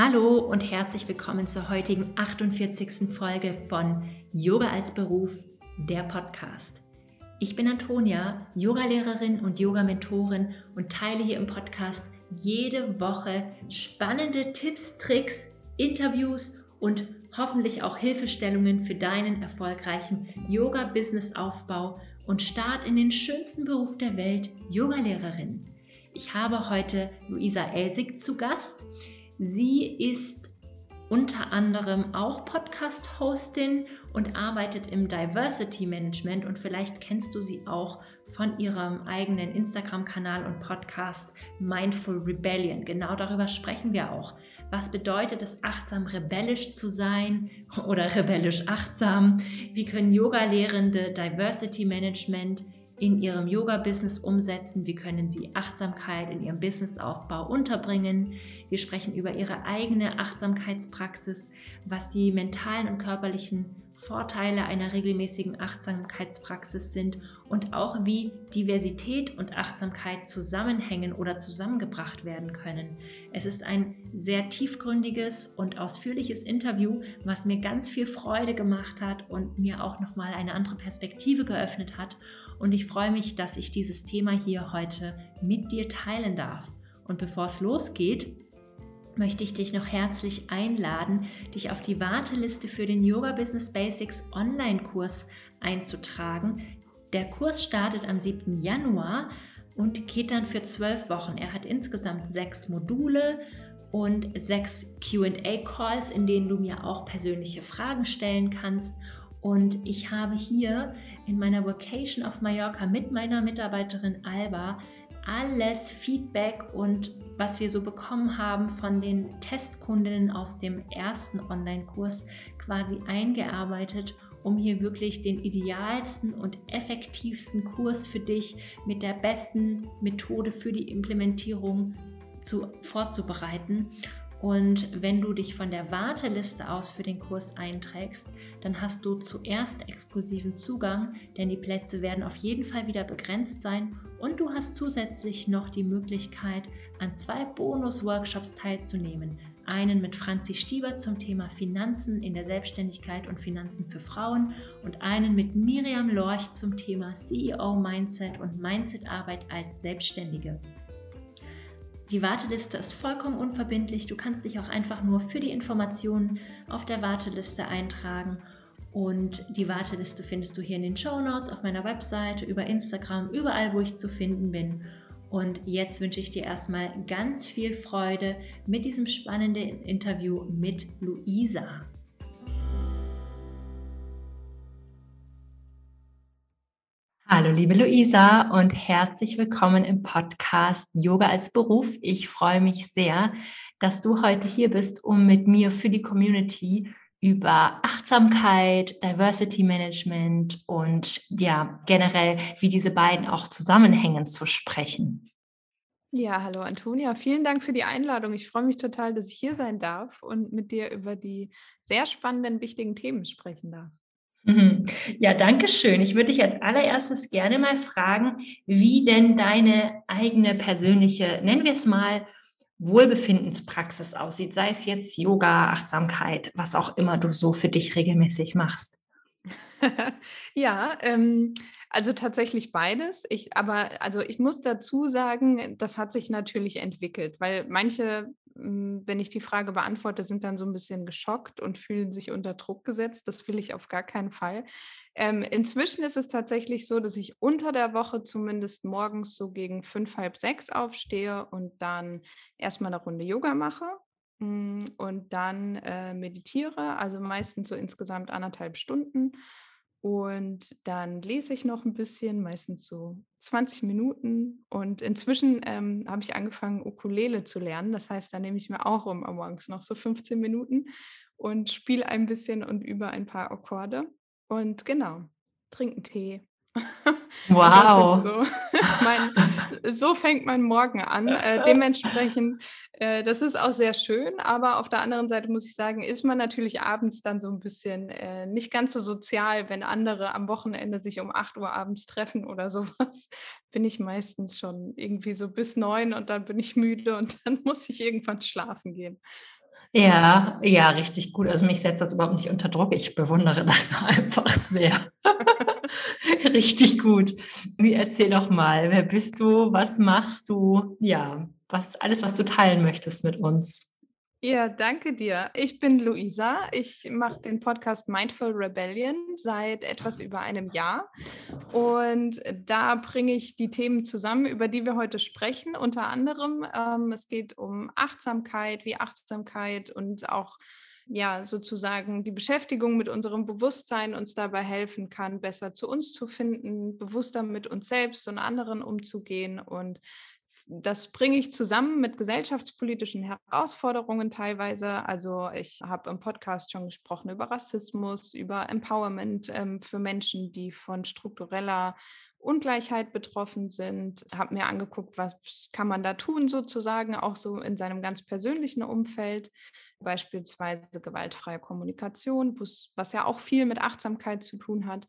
Hallo und herzlich willkommen zur heutigen 48. Folge von Yoga als Beruf, der Podcast. Ich bin Antonia, Yogalehrerin und Yoga-Mentorin und teile hier im Podcast jede Woche spannende Tipps, Tricks, Interviews und hoffentlich auch Hilfestellungen für deinen erfolgreichen Yoga-Business-Aufbau und Start in den schönsten Beruf der Welt, Yogalehrerin. Ich habe heute Luisa Elsig zu Gast. Sie ist unter anderem auch Podcast-Hostin und arbeitet im Diversity Management und vielleicht kennst du sie auch von ihrem eigenen Instagram-Kanal und Podcast Mindful Rebellion. Genau darüber sprechen wir auch. Was bedeutet es, achtsam rebellisch zu sein oder rebellisch achtsam? Wie können Yoga-Lehrende Diversity Management in ihrem Yoga-Business umsetzen? Wie können sie Achtsamkeit in ihrem Businessaufbau unterbringen? Wir sprechen über ihre eigene Achtsamkeitspraxis, was die mentalen und körperlichen Vorteile einer regelmäßigen Achtsamkeitspraxis sind und auch wie Diversität und Achtsamkeit zusammenhängen oder zusammengebracht werden können. Es ist ein sehr tiefgründiges und ausführliches Interview, was mir ganz viel Freude gemacht hat und mir auch nochmal eine andere Perspektive geöffnet hat und ich freue mich, dass ich dieses Thema hier heute mit dir teilen darf. Und bevor es losgeht, möchte ich dich noch herzlich einladen, dich auf die Warteliste für den Yoga Business Basics Online-Kurs einzutragen. Der Kurs startet am 7. Januar und geht dann für zwölf Wochen. Er hat insgesamt sechs Module und sechs QA-Calls, in denen du mir auch persönliche Fragen stellen kannst. Und ich habe hier in meiner Vacation auf Mallorca mit meiner Mitarbeiterin Alba alles Feedback und was wir so bekommen haben von den Testkundinnen aus dem ersten Online-Kurs quasi eingearbeitet, um hier wirklich den idealsten und effektivsten Kurs für dich mit der besten Methode für die Implementierung zu, vorzubereiten. Und wenn du dich von der Warteliste aus für den Kurs einträgst, dann hast du zuerst exklusiven Zugang, denn die Plätze werden auf jeden Fall wieder begrenzt sein und du hast zusätzlich noch die Möglichkeit, an zwei Bonus-Workshops teilzunehmen. Einen mit Franzi Stieber zum Thema Finanzen in der Selbstständigkeit und Finanzen für Frauen und einen mit Miriam Lorch zum Thema CEO Mindset und Mindsetarbeit als Selbstständige. Die Warteliste ist vollkommen unverbindlich. Du kannst dich auch einfach nur für die Informationen auf der Warteliste eintragen. Und die Warteliste findest du hier in den Show Notes, auf meiner Webseite, über Instagram, überall, wo ich zu finden bin. Und jetzt wünsche ich dir erstmal ganz viel Freude mit diesem spannenden Interview mit Luisa. Hallo, liebe Luisa und herzlich willkommen im Podcast Yoga als Beruf. Ich freue mich sehr, dass du heute hier bist, um mit mir für die Community über Achtsamkeit, Diversity Management und ja, generell, wie diese beiden auch zusammenhängen zu sprechen. Ja, hallo Antonia, vielen Dank für die Einladung. Ich freue mich total, dass ich hier sein darf und mit dir über die sehr spannenden, wichtigen Themen sprechen darf. Mhm. Ja, danke schön. Ich würde dich als allererstes gerne mal fragen, wie denn deine eigene persönliche, nennen wir es mal, Wohlbefindenspraxis aussieht, sei es jetzt Yoga, Achtsamkeit, was auch immer du so für dich regelmäßig machst. ja, ähm, also tatsächlich beides. Ich, aber also ich muss dazu sagen, das hat sich natürlich entwickelt, weil manche wenn ich die Frage beantworte, sind dann so ein bisschen geschockt und fühlen sich unter Druck gesetzt. Das will ich auf gar keinen Fall. Ähm, inzwischen ist es tatsächlich so, dass ich unter der Woche zumindest morgens so gegen fünf, halb sechs aufstehe und dann erstmal eine Runde Yoga mache hm, und dann äh, meditiere, also meistens so insgesamt anderthalb Stunden. Und dann lese ich noch ein bisschen, meistens so 20 Minuten. Und inzwischen ähm, habe ich angefangen, Ukulele zu lernen. Das heißt, da nehme ich mir auch um morgens noch so 15 Minuten und spiele ein bisschen und übe ein paar Akkorde. Und genau, trinken Tee Wow. So. mein, so. fängt mein Morgen an. Äh, dementsprechend, äh, das ist auch sehr schön, aber auf der anderen Seite muss ich sagen, ist man natürlich abends dann so ein bisschen äh, nicht ganz so sozial, wenn andere am Wochenende sich um 8 Uhr abends treffen oder sowas. Bin ich meistens schon irgendwie so bis neun und dann bin ich müde und dann muss ich irgendwann schlafen gehen. Ja, ja, richtig gut. Also mich setzt das überhaupt nicht unter Druck. Ich bewundere das einfach sehr. richtig gut. Erzähl doch mal, wer bist du? Was machst du? Ja, was alles, was du teilen möchtest mit uns. Ja, danke dir. Ich bin Luisa. Ich mache den Podcast Mindful Rebellion seit etwas über einem Jahr. Und da bringe ich die Themen zusammen, über die wir heute sprechen. Unter anderem, ähm, es geht um Achtsamkeit, wie Achtsamkeit und auch ja, sozusagen die Beschäftigung mit unserem Bewusstsein uns dabei helfen kann, besser zu uns zu finden, bewusster mit uns selbst und anderen umzugehen und das bringe ich zusammen mit gesellschaftspolitischen Herausforderungen teilweise. Also ich habe im Podcast schon gesprochen über Rassismus, über Empowerment ähm, für Menschen, die von struktureller Ungleichheit betroffen sind, habe mir angeguckt, was kann man da tun sozusagen, auch so in seinem ganz persönlichen Umfeld, beispielsweise gewaltfreie Kommunikation, was ja auch viel mit Achtsamkeit zu tun hat.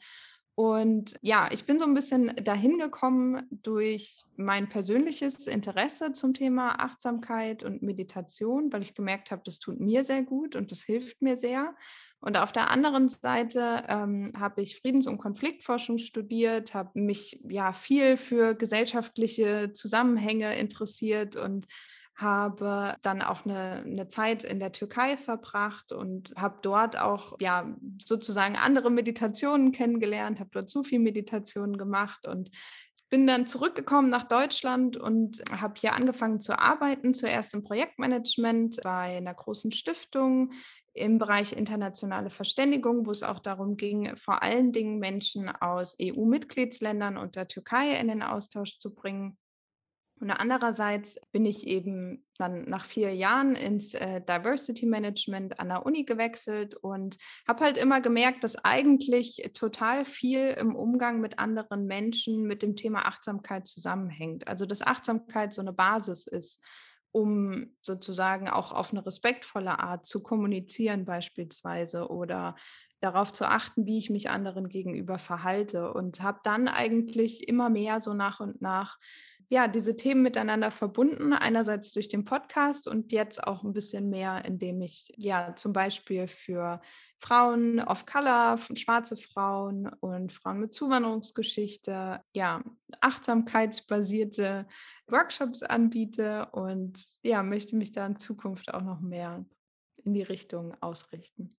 Und ja, ich bin so ein bisschen dahin gekommen durch mein persönliches Interesse zum Thema Achtsamkeit und Meditation, weil ich gemerkt habe, das tut mir sehr gut und das hilft mir sehr. Und auf der anderen Seite ähm, habe ich Friedens- und Konfliktforschung studiert, habe mich ja viel für gesellschaftliche Zusammenhänge interessiert und habe dann auch eine, eine Zeit in der Türkei verbracht und habe dort auch ja sozusagen andere Meditationen kennengelernt, habe dort Sufi-Meditationen gemacht und bin dann zurückgekommen nach Deutschland und habe hier angefangen zu arbeiten, zuerst im Projektmanagement bei einer großen Stiftung im Bereich internationale Verständigung, wo es auch darum ging, vor allen Dingen Menschen aus EU-Mitgliedsländern und der Türkei in den Austausch zu bringen. Und andererseits bin ich eben dann nach vier Jahren ins äh, Diversity Management an der Uni gewechselt und habe halt immer gemerkt, dass eigentlich total viel im Umgang mit anderen Menschen mit dem Thema Achtsamkeit zusammenhängt. Also dass Achtsamkeit so eine Basis ist, um sozusagen auch auf eine respektvolle Art zu kommunizieren beispielsweise oder darauf zu achten, wie ich mich anderen gegenüber verhalte und habe dann eigentlich immer mehr so nach und nach ja, diese Themen miteinander verbunden, einerseits durch den Podcast und jetzt auch ein bisschen mehr, indem ich ja zum Beispiel für Frauen of Color, schwarze Frauen und Frauen mit Zuwanderungsgeschichte, ja, achtsamkeitsbasierte Workshops anbiete und ja, möchte mich da in Zukunft auch noch mehr in die Richtung ausrichten.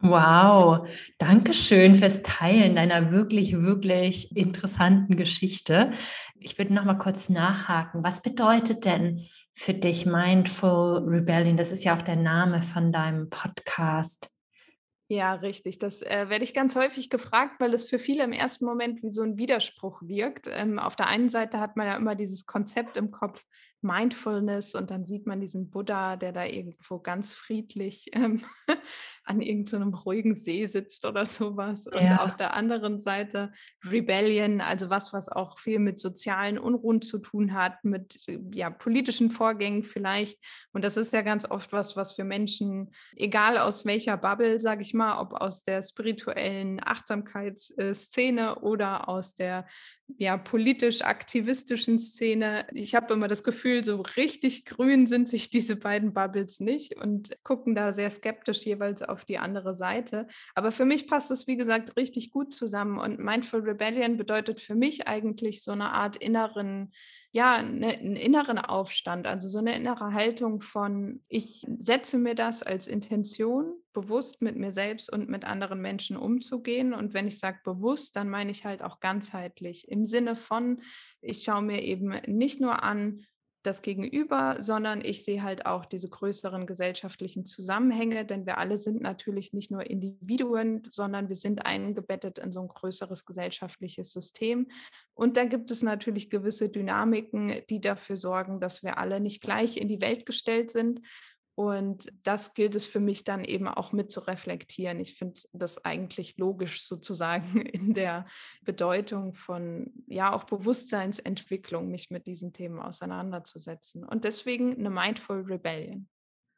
Wow, danke schön fürs Teilen deiner wirklich, wirklich interessanten Geschichte. Ich würde noch mal kurz nachhaken. Was bedeutet denn für dich Mindful Rebellion? Das ist ja auch der Name von deinem Podcast. Ja, richtig. Das äh, werde ich ganz häufig gefragt, weil es für viele im ersten Moment wie so ein Widerspruch wirkt. Ähm, auf der einen Seite hat man ja immer dieses Konzept im Kopf, Mindfulness, und dann sieht man diesen Buddha, der da irgendwo ganz friedlich ähm, an irgendeinem so ruhigen See sitzt oder sowas. Und ja. auf der anderen Seite Rebellion, also was, was auch viel mit sozialen Unruhen zu tun hat, mit ja, politischen Vorgängen vielleicht. Und das ist ja ganz oft was, was für Menschen, egal aus welcher Bubble, sage ich mal, ob aus der spirituellen Achtsamkeitsszene oder aus der ja, politisch-aktivistischen Szene. Ich habe immer das Gefühl, so richtig grün sind sich diese beiden Bubbles nicht und gucken da sehr skeptisch jeweils auf die andere Seite. Aber für mich passt es, wie gesagt, richtig gut zusammen. Und Mindful Rebellion bedeutet für mich eigentlich so eine Art inneren, ja, ne, einen inneren Aufstand, also so eine innere Haltung von, ich setze mir das als Intention, bewusst mit mir selbst und mit anderen Menschen umzugehen. Und wenn ich sage bewusst, dann meine ich halt auch ganzheitlich im Sinne von, ich schaue mir eben nicht nur an, das Gegenüber, sondern ich sehe halt auch diese größeren gesellschaftlichen Zusammenhänge, denn wir alle sind natürlich nicht nur Individuen, sondern wir sind eingebettet in so ein größeres gesellschaftliches System. Und da gibt es natürlich gewisse Dynamiken, die dafür sorgen, dass wir alle nicht gleich in die Welt gestellt sind und das gilt es für mich dann eben auch mit zu reflektieren. Ich finde das eigentlich logisch sozusagen in der Bedeutung von, ja, auch Bewusstseinsentwicklung, mich mit diesen Themen auseinanderzusetzen. Und deswegen eine Mindful Rebellion.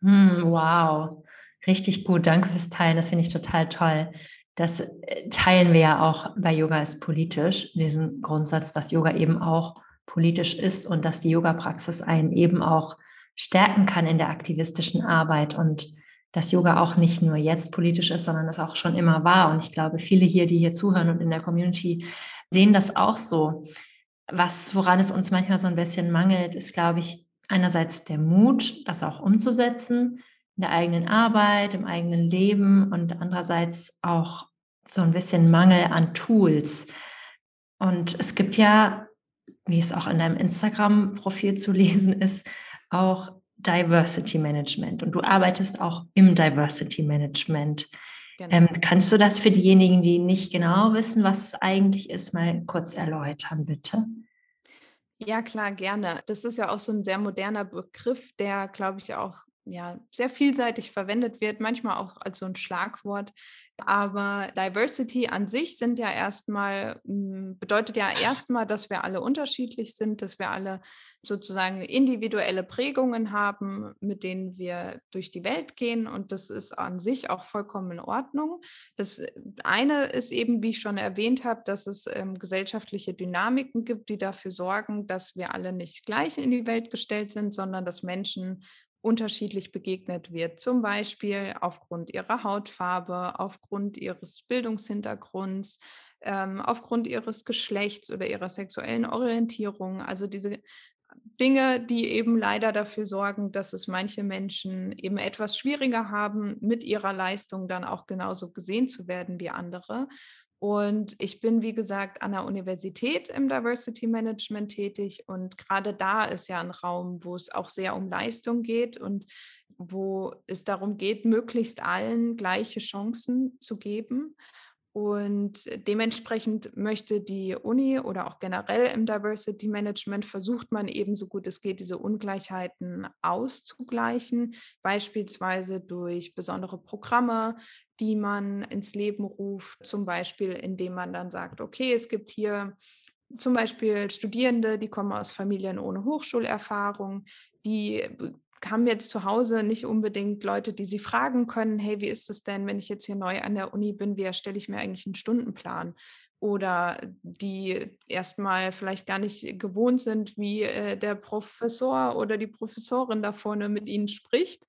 Hm, wow, richtig gut. Danke fürs Teilen. Das finde ich total toll. Das äh, teilen wir ja auch bei Yoga ist politisch, diesen Grundsatz, dass Yoga eben auch politisch ist und dass die Yoga-Praxis einen eben auch stärken kann in der aktivistischen Arbeit und dass Yoga auch nicht nur jetzt politisch ist, sondern es auch schon immer war. Und ich glaube, viele hier, die hier zuhören und in der Community, sehen das auch so. Was, woran es uns manchmal so ein bisschen mangelt, ist, glaube ich, einerseits der Mut, das auch umzusetzen in der eigenen Arbeit, im eigenen Leben und andererseits auch so ein bisschen Mangel an Tools. Und es gibt ja, wie es auch in deinem Instagram-Profil zu lesen ist, auch Diversity Management und du arbeitest auch im Diversity Management. Genau. Ähm, kannst du das für diejenigen, die nicht genau wissen, was es eigentlich ist, mal kurz erläutern, bitte? Ja, klar, gerne. Das ist ja auch so ein sehr moderner Begriff, der, glaube ich, auch ja, sehr vielseitig verwendet wird, manchmal auch als so ein Schlagwort. Aber Diversity an sich sind ja erstmal, hm, bedeutet ja erstmal, dass wir alle unterschiedlich sind, dass wir alle sozusagen individuelle Prägungen haben, mit denen wir durch die Welt gehen. Und das ist an sich auch vollkommen in Ordnung. Das eine ist eben, wie ich schon erwähnt habe, dass es ähm, gesellschaftliche Dynamiken gibt, die dafür sorgen, dass wir alle nicht gleich in die Welt gestellt sind, sondern dass Menschen unterschiedlich begegnet wird, zum Beispiel aufgrund ihrer Hautfarbe, aufgrund ihres Bildungshintergrunds, ähm, aufgrund ihres Geschlechts oder ihrer sexuellen Orientierung. Also diese Dinge, die eben leider dafür sorgen, dass es manche Menschen eben etwas schwieriger haben, mit ihrer Leistung dann auch genauso gesehen zu werden wie andere. Und ich bin, wie gesagt, an der Universität im Diversity Management tätig. Und gerade da ist ja ein Raum, wo es auch sehr um Leistung geht und wo es darum geht, möglichst allen gleiche Chancen zu geben. Und dementsprechend möchte die Uni oder auch generell im Diversity Management versucht man eben so gut es geht, diese Ungleichheiten auszugleichen, beispielsweise durch besondere Programme, die man ins Leben ruft, zum Beispiel indem man dann sagt, okay, es gibt hier zum Beispiel Studierende, die kommen aus Familien ohne Hochschulerfahrung, die haben jetzt zu Hause nicht unbedingt Leute, die sie fragen können, hey, wie ist es denn, wenn ich jetzt hier neu an der Uni bin, wie erstelle ich mir eigentlich einen Stundenplan? Oder die erstmal vielleicht gar nicht gewohnt sind, wie äh, der Professor oder die Professorin da vorne mit ihnen spricht,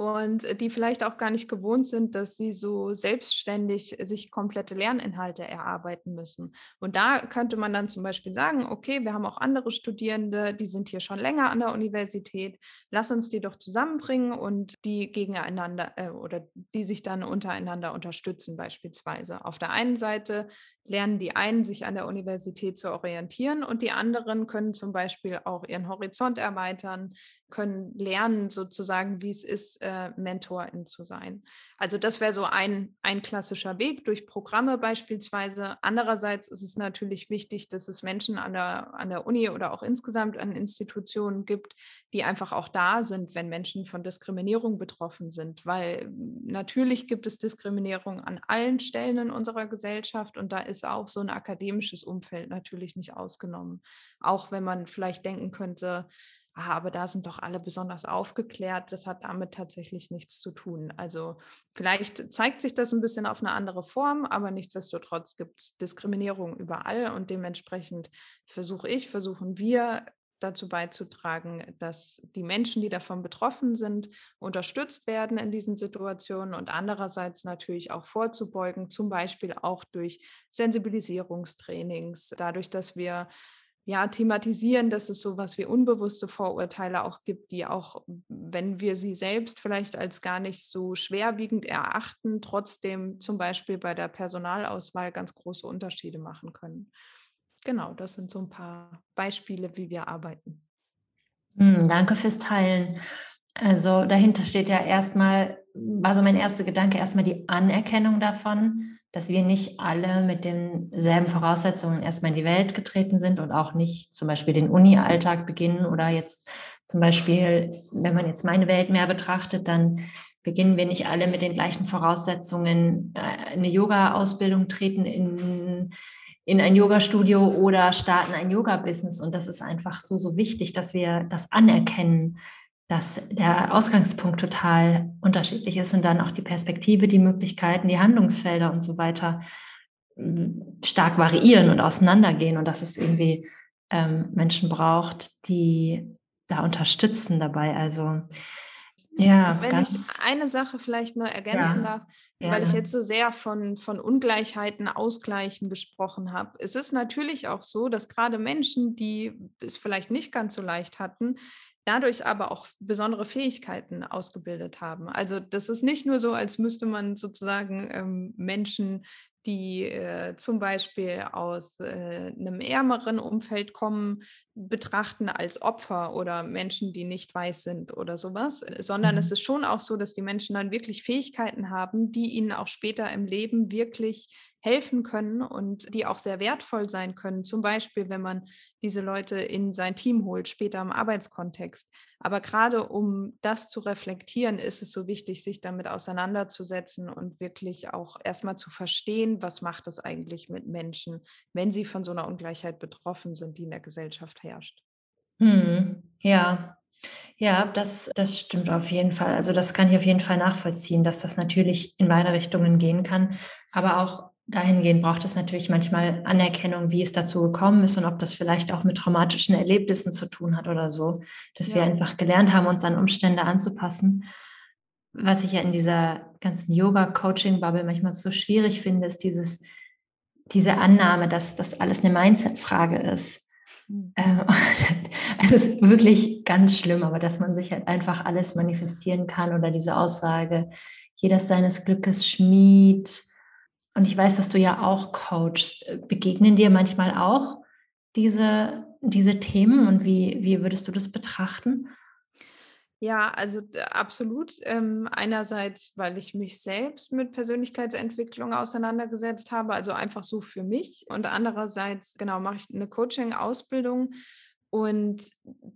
und äh, die vielleicht auch gar nicht gewohnt sind, dass sie so selbstständig sich komplette Lerninhalte erarbeiten müssen. Und da könnte man dann zum Beispiel sagen, okay, wir haben auch andere Studierende, die sind hier schon länger an der Universität, lass uns die doch zusammenbringen und die gegeneinander äh, oder die sich dann untereinander unterstützen beispielsweise. Auf der einen Seite lernen die einen, sich an der Universität zu orientieren und die anderen können zum Beispiel auch ihren Horizont erweitern, können lernen sozusagen, wie es ist, äh, Mentorin zu sein. Also das wäre so ein, ein klassischer Weg durch Programme beispielsweise. Andererseits ist es natürlich wichtig, dass es Menschen an der, an der Uni oder auch insgesamt an Institutionen gibt, die einfach auch da sind, wenn Menschen von Diskriminierung betroffen sind. Weil natürlich gibt es Diskriminierung an allen Stellen in unserer Gesellschaft und da ist auch so ein akademisches Umfeld natürlich nicht ausgenommen. Auch wenn man vielleicht denken könnte, ah, aber da sind doch alle besonders aufgeklärt. Das hat damit tatsächlich nichts zu tun. Also vielleicht zeigt sich das ein bisschen auf eine andere Form, aber nichtsdestotrotz gibt es Diskriminierung überall und dementsprechend versuche ich, versuchen wir dazu beizutragen, dass die Menschen, die davon betroffen sind, unterstützt werden in diesen Situationen und andererseits natürlich auch vorzubeugen, zum Beispiel auch durch Sensibilisierungstrainings, dadurch, dass wir ja, thematisieren, dass es sowas wie unbewusste Vorurteile auch gibt, die auch, wenn wir sie selbst vielleicht als gar nicht so schwerwiegend erachten, trotzdem zum Beispiel bei der Personalauswahl ganz große Unterschiede machen können. Genau, das sind so ein paar Beispiele, wie wir arbeiten. Hm, danke fürs Teilen. Also dahinter steht ja erstmal, war so mein erster Gedanke, erstmal die Anerkennung davon, dass wir nicht alle mit denselben Voraussetzungen erstmal in die Welt getreten sind und auch nicht zum Beispiel den Uni-Alltag beginnen oder jetzt zum Beispiel, wenn man jetzt meine Welt mehr betrachtet, dann beginnen wir nicht alle mit den gleichen Voraussetzungen äh, eine Yoga-Ausbildung, treten in, in ein Yoga-Studio oder starten ein Yoga-Business. Und das ist einfach so, so wichtig, dass wir das anerkennen, dass der Ausgangspunkt total unterschiedlich ist und dann auch die Perspektive, die Möglichkeiten, die Handlungsfelder und so weiter hm, stark variieren und auseinandergehen und dass es irgendwie ähm, Menschen braucht, die da unterstützen dabei. Also ja, wenn ich eine Sache vielleicht nur ergänzen ja, darf, gerne. weil ich jetzt so sehr von, von Ungleichheiten ausgleichen gesprochen habe. Es ist natürlich auch so, dass gerade Menschen, die es vielleicht nicht ganz so leicht hatten, dadurch aber auch besondere Fähigkeiten ausgebildet haben. Also das ist nicht nur so, als müsste man sozusagen ähm, Menschen die äh, zum Beispiel aus äh, einem ärmeren Umfeld kommen, betrachten als Opfer oder Menschen, die nicht weiß sind oder sowas, äh, sondern mhm. es ist schon auch so, dass die Menschen dann wirklich Fähigkeiten haben, die ihnen auch später im Leben wirklich helfen können und die auch sehr wertvoll sein können. Zum Beispiel, wenn man diese Leute in sein Team holt, später im Arbeitskontext. Aber gerade um das zu reflektieren, ist es so wichtig, sich damit auseinanderzusetzen und wirklich auch erstmal zu verstehen, was macht es eigentlich mit Menschen, wenn sie von so einer Ungleichheit betroffen sind, die in der Gesellschaft herrscht. Hm, ja, ja, das, das stimmt auf jeden Fall. Also das kann ich auf jeden Fall nachvollziehen, dass das natürlich in beide Richtungen gehen kann. Aber auch dahingehend braucht es natürlich manchmal Anerkennung, wie es dazu gekommen ist und ob das vielleicht auch mit traumatischen Erlebnissen zu tun hat oder so, dass ja. wir einfach gelernt haben, uns an Umstände anzupassen. Was ich ja in dieser ganzen Yoga-Coaching-Bubble manchmal so schwierig finde, ist dieses, diese Annahme, dass das alles eine Mindset-Frage ist. Mhm. es ist wirklich ganz schlimm, aber dass man sich halt einfach alles manifestieren kann oder diese Aussage, jeder seines Glückes Schmied. Und ich weiß, dass du ja auch coachst. Begegnen dir manchmal auch diese, diese Themen und wie, wie würdest du das betrachten? Ja, also absolut. Ähm, einerseits, weil ich mich selbst mit Persönlichkeitsentwicklung auseinandergesetzt habe, also einfach so für mich. Und andererseits, genau, mache ich eine Coaching-Ausbildung und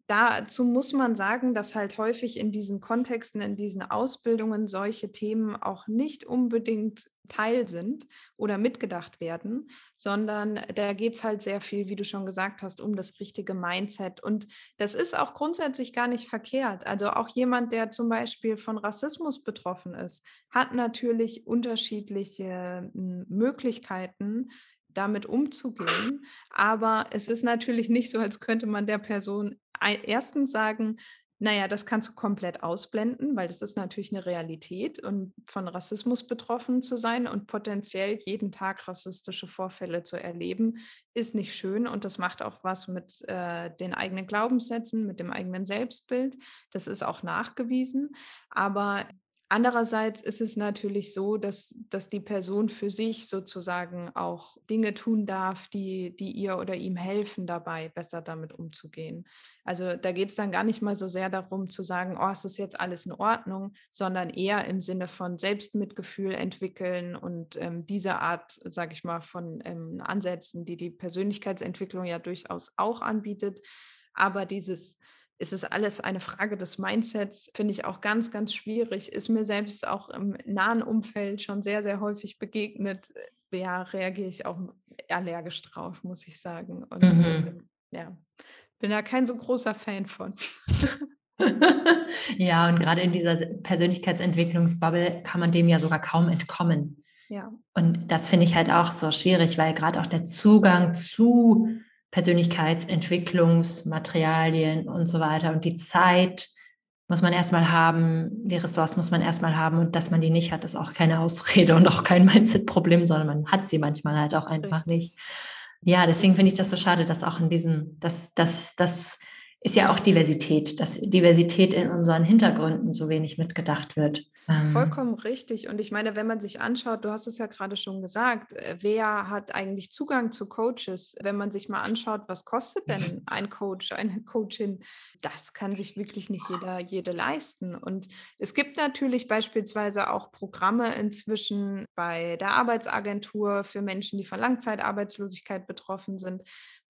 dazu muss man sagen, dass halt häufig in diesen Kontexten, in diesen Ausbildungen solche Themen auch nicht unbedingt Teil sind oder mitgedacht werden, sondern da geht es halt sehr viel, wie du schon gesagt hast, um das richtige Mindset. Und das ist auch grundsätzlich gar nicht verkehrt. Also auch jemand, der zum Beispiel von Rassismus betroffen ist, hat natürlich unterschiedliche hm, Möglichkeiten, damit umzugehen. Aber es ist natürlich nicht so, als könnte man der Person erstens sagen, naja, das kannst du komplett ausblenden, weil das ist natürlich eine Realität und von Rassismus betroffen zu sein und potenziell jeden Tag rassistische Vorfälle zu erleben, ist nicht schön und das macht auch was mit äh, den eigenen Glaubenssätzen, mit dem eigenen Selbstbild. Das ist auch nachgewiesen. Aber Andererseits ist es natürlich so, dass, dass die Person für sich sozusagen auch Dinge tun darf, die, die ihr oder ihm helfen dabei, besser damit umzugehen. Also da geht es dann gar nicht mal so sehr darum zu sagen, oh, es ist jetzt alles in Ordnung, sondern eher im Sinne von Selbstmitgefühl entwickeln und ähm, diese Art, sage ich mal, von ähm, Ansätzen, die die Persönlichkeitsentwicklung ja durchaus auch anbietet. Aber dieses ist es alles eine Frage des Mindsets, finde ich auch ganz, ganz schwierig. Ist mir selbst auch im nahen Umfeld schon sehr, sehr häufig begegnet. Ja, reagiere ich auch allergisch drauf, muss ich sagen. Und mhm. ja, bin da kein so großer Fan von. ja, und gerade in dieser Persönlichkeitsentwicklungsbubble kann man dem ja sogar kaum entkommen. Ja. Und das finde ich halt auch so schwierig, weil gerade auch der Zugang zu Persönlichkeitsentwicklungsmaterialien und so weiter. Und die Zeit muss man erstmal haben, die Ressourcen muss man erstmal haben und dass man die nicht hat, ist auch keine Ausrede und auch kein Mindset-Problem, sondern man hat sie manchmal halt auch einfach Richtig. nicht. Ja, deswegen finde ich das so schade, dass auch in diesem, dass, dass, dass ist ja auch Diversität, dass Diversität in unseren Hintergründen so wenig mitgedacht wird. Ähm. Vollkommen richtig. Und ich meine, wenn man sich anschaut, du hast es ja gerade schon gesagt, äh, wer hat eigentlich Zugang zu Coaches? Wenn man sich mal anschaut, was kostet denn ein Coach, eine Coachin? Das kann sich wirklich nicht jeder, jede leisten. Und es gibt natürlich beispielsweise auch Programme inzwischen bei der Arbeitsagentur für Menschen, die von Langzeitarbeitslosigkeit betroffen sind,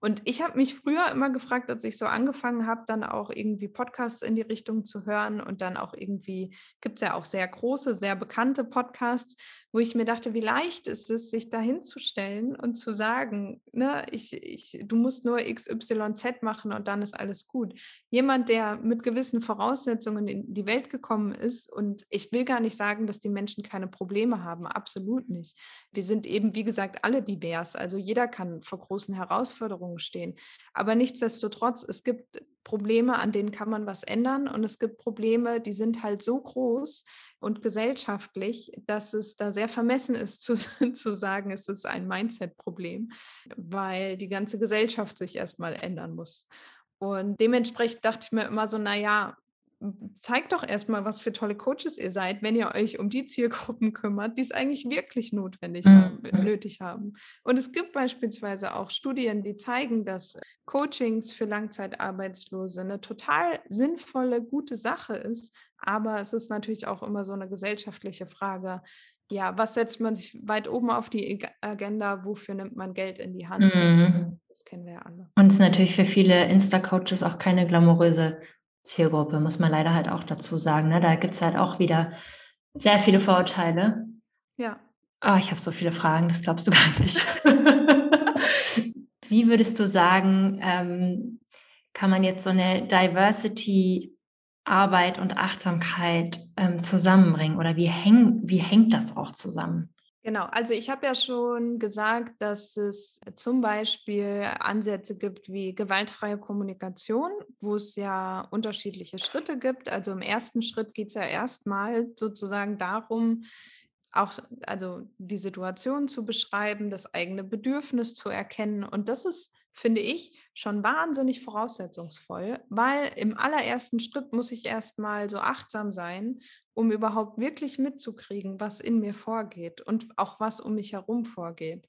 und ich habe mich früher immer gefragt, als ich so angefangen habe, dann auch irgendwie Podcasts in die Richtung zu hören. Und dann auch irgendwie, gibt es ja auch sehr große, sehr bekannte Podcasts, wo ich mir dachte, wie leicht ist es, sich da hinzustellen und zu sagen, ne, ich, ich, du musst nur XYZ machen und dann ist alles gut. Jemand, der mit gewissen Voraussetzungen in die Welt gekommen ist und ich will gar nicht sagen, dass die Menschen keine Probleme haben, absolut nicht. Wir sind eben, wie gesagt, alle divers, also jeder kann vor großen Herausforderungen stehen. Aber nichtsdestotrotz, es gibt Probleme, an denen kann man was ändern und es gibt Probleme, die sind halt so groß und gesellschaftlich, dass es da sehr vermessen ist zu, zu sagen, es ist ein Mindset-Problem, weil die ganze Gesellschaft sich erstmal ändern muss. Und dementsprechend dachte ich mir immer so, naja, zeigt doch erstmal, was für tolle Coaches ihr seid, wenn ihr euch um die Zielgruppen kümmert, die es eigentlich wirklich notwendig mhm. haben, nötig haben. Und es gibt beispielsweise auch Studien, die zeigen, dass Coachings für Langzeitarbeitslose eine total sinnvolle, gute Sache ist. Aber es ist natürlich auch immer so eine gesellschaftliche Frage. Ja, was setzt man sich weit oben auf die Agenda? Wofür nimmt man Geld in die Hand? Mhm. Das kennen wir ja alle. Und es ist natürlich für viele Insta-Coaches auch keine glamouröse Zielgruppe, muss man leider halt auch dazu sagen. Ne? Da gibt es halt auch wieder sehr viele Vorurteile. Ja. Oh, ich habe so viele Fragen, das glaubst du gar nicht. Wie würdest du sagen, ähm, kann man jetzt so eine Diversity Arbeit und Achtsamkeit ähm, zusammenbringen oder wie, häng, wie hängt das auch zusammen? Genau, also ich habe ja schon gesagt, dass es zum Beispiel Ansätze gibt wie gewaltfreie Kommunikation, wo es ja unterschiedliche Schritte gibt. Also im ersten Schritt geht es ja erstmal sozusagen darum, auch also die Situation zu beschreiben, das eigene Bedürfnis zu erkennen. Und das ist finde ich, schon wahnsinnig voraussetzungsvoll, weil im allerersten Schritt muss ich erstmal so achtsam sein, um überhaupt wirklich mitzukriegen, was in mir vorgeht und auch was um mich herum vorgeht.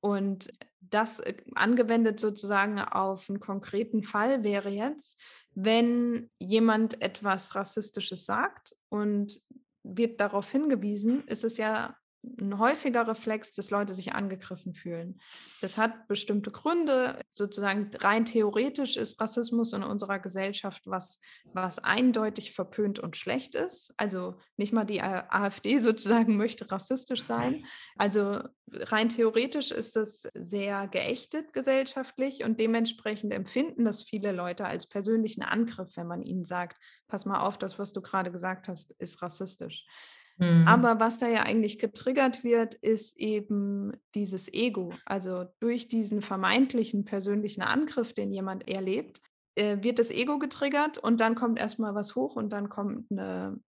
Und das äh, angewendet sozusagen auf einen konkreten Fall wäre jetzt, wenn jemand etwas Rassistisches sagt und wird darauf hingewiesen, ist es ja ein häufiger Reflex, dass Leute sich angegriffen fühlen. Das hat bestimmte Gründe. Sozusagen rein theoretisch ist Rassismus in unserer Gesellschaft was, was eindeutig verpönt und schlecht ist. Also nicht mal die AfD sozusagen möchte rassistisch sein. Also rein theoretisch ist es sehr geächtet gesellschaftlich und dementsprechend empfinden das viele Leute als persönlichen Angriff, wenn man ihnen sagt, pass mal auf, das, was du gerade gesagt hast, ist rassistisch. Mhm. Aber was da ja eigentlich getriggert wird, ist eben dieses Ego. Also durch diesen vermeintlichen persönlichen Angriff, den jemand erlebt, äh, wird das Ego getriggert und dann kommt erstmal was hoch und dann kommt eine,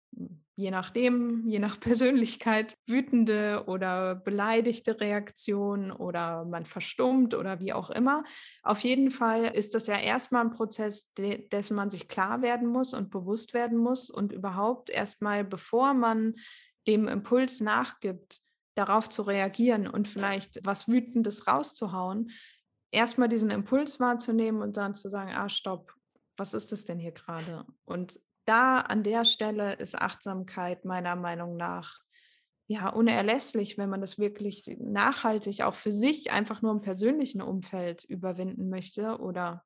je nachdem, je nach Persönlichkeit, wütende oder beleidigte Reaktion oder man verstummt oder wie auch immer. Auf jeden Fall ist das ja erstmal ein Prozess, dessen man sich klar werden muss und bewusst werden muss und überhaupt erstmal, bevor man dem Impuls nachgibt, darauf zu reagieren und vielleicht was Wütendes rauszuhauen, erstmal diesen Impuls wahrzunehmen und dann zu sagen, ah, stopp, was ist das denn hier gerade? Und da an der Stelle ist Achtsamkeit meiner Meinung nach ja unerlässlich, wenn man das wirklich nachhaltig auch für sich einfach nur im persönlichen Umfeld überwinden möchte oder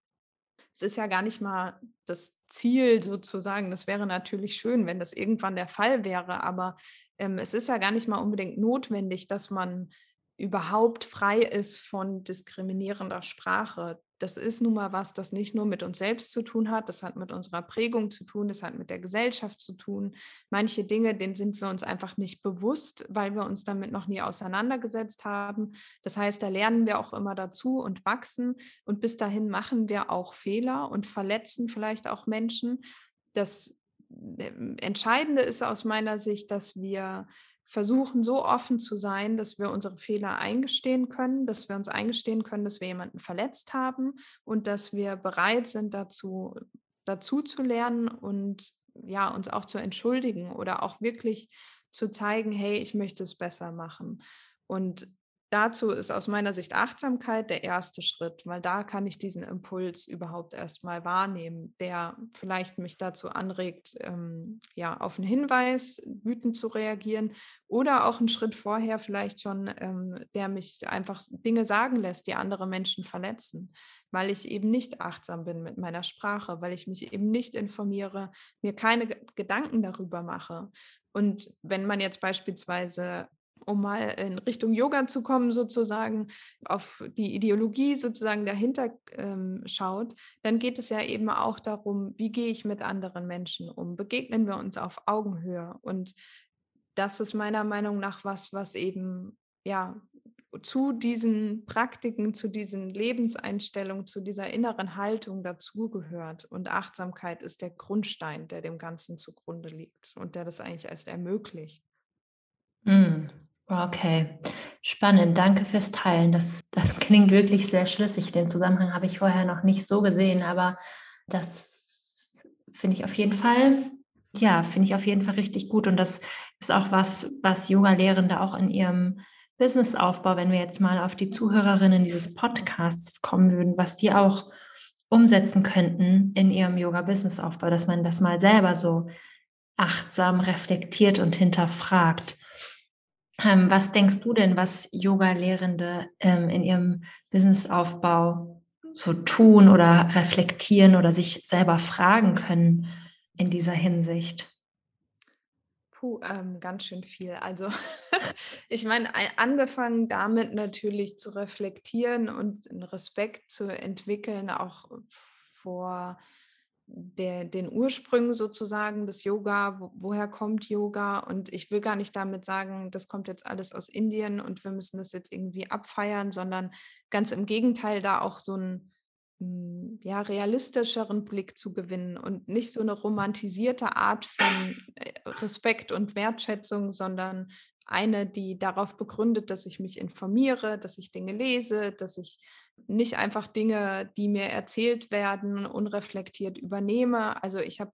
es ist ja gar nicht mal das Ziel sozusagen. Das wäre natürlich schön, wenn das irgendwann der Fall wäre, aber ähm, es ist ja gar nicht mal unbedingt notwendig, dass man überhaupt frei ist von diskriminierender Sprache. Das ist nun mal was, das nicht nur mit uns selbst zu tun hat, das hat mit unserer Prägung zu tun, das hat mit der Gesellschaft zu tun. Manche Dinge, denen sind wir uns einfach nicht bewusst, weil wir uns damit noch nie auseinandergesetzt haben. Das heißt, da lernen wir auch immer dazu und wachsen und bis dahin machen wir auch Fehler und verletzen vielleicht auch Menschen. Das ähm, Entscheidende ist aus meiner Sicht, dass wir versuchen, so offen zu sein, dass wir unsere Fehler eingestehen können, dass wir uns eingestehen können, dass wir jemanden verletzt haben und dass wir bereit sind, dazu, dazu zu lernen und ja, uns auch zu entschuldigen oder auch wirklich zu zeigen, hey, ich möchte es besser machen. Und dazu ist aus meiner Sicht Achtsamkeit der erste Schritt, weil da kann ich diesen Impuls überhaupt erstmal wahrnehmen, der vielleicht mich dazu anregt, ähm, ja, auf einen Hinweis wütend zu reagieren oder auch einen Schritt vorher vielleicht schon, ähm, der mich einfach Dinge sagen lässt, die andere Menschen verletzen, weil ich eben nicht achtsam bin mit meiner Sprache, weil ich mich eben nicht informiere, mir keine Gedanken darüber mache. Und wenn man jetzt beispielsweise um mal in Richtung Yoga zu kommen, sozusagen, auf die Ideologie sozusagen dahinter ähm, schaut, dann geht es ja eben auch darum, wie gehe ich mit anderen Menschen um? Begegnen wir uns auf Augenhöhe? Und das ist meiner Meinung nach was, was eben ja zu diesen Praktiken, zu diesen Lebenseinstellungen, zu dieser inneren Haltung dazugehört. Und Achtsamkeit ist der Grundstein, der dem Ganzen zugrunde liegt und der das eigentlich erst ermöglicht. Mm, okay, spannend. Danke fürs Teilen. Das, das klingt wirklich sehr schlüssig. Den Zusammenhang habe ich vorher noch nicht so gesehen, aber das finde ich auf jeden Fall ja, finde ich auf jeden Fall richtig gut. Und das ist auch was, was Yoga-Lehrende auch in ihrem Businessaufbau, wenn wir jetzt mal auf die Zuhörerinnen dieses Podcasts kommen würden, was die auch umsetzen könnten in ihrem Yoga-Businessaufbau, dass man das mal selber so achtsam reflektiert und hinterfragt. Ähm, was denkst du denn, was Yoga-Lehrende ähm, in ihrem Businessaufbau so tun oder reflektieren oder sich selber fragen können in dieser Hinsicht? Puh, ähm, ganz schön viel. Also ich meine, angefangen damit natürlich zu reflektieren und einen Respekt zu entwickeln, auch vor der, den Ursprüngen sozusagen des Yoga, wo, woher kommt Yoga? Und ich will gar nicht damit sagen, das kommt jetzt alles aus Indien und wir müssen das jetzt irgendwie abfeiern, sondern ganz im Gegenteil, da auch so ein hm, ja, realistischeren Blick zu gewinnen und nicht so eine romantisierte Art von äh, Respekt und Wertschätzung, sondern eine, die darauf begründet, dass ich mich informiere, dass ich Dinge lese, dass ich nicht einfach Dinge, die mir erzählt werden, unreflektiert übernehme. Also ich habe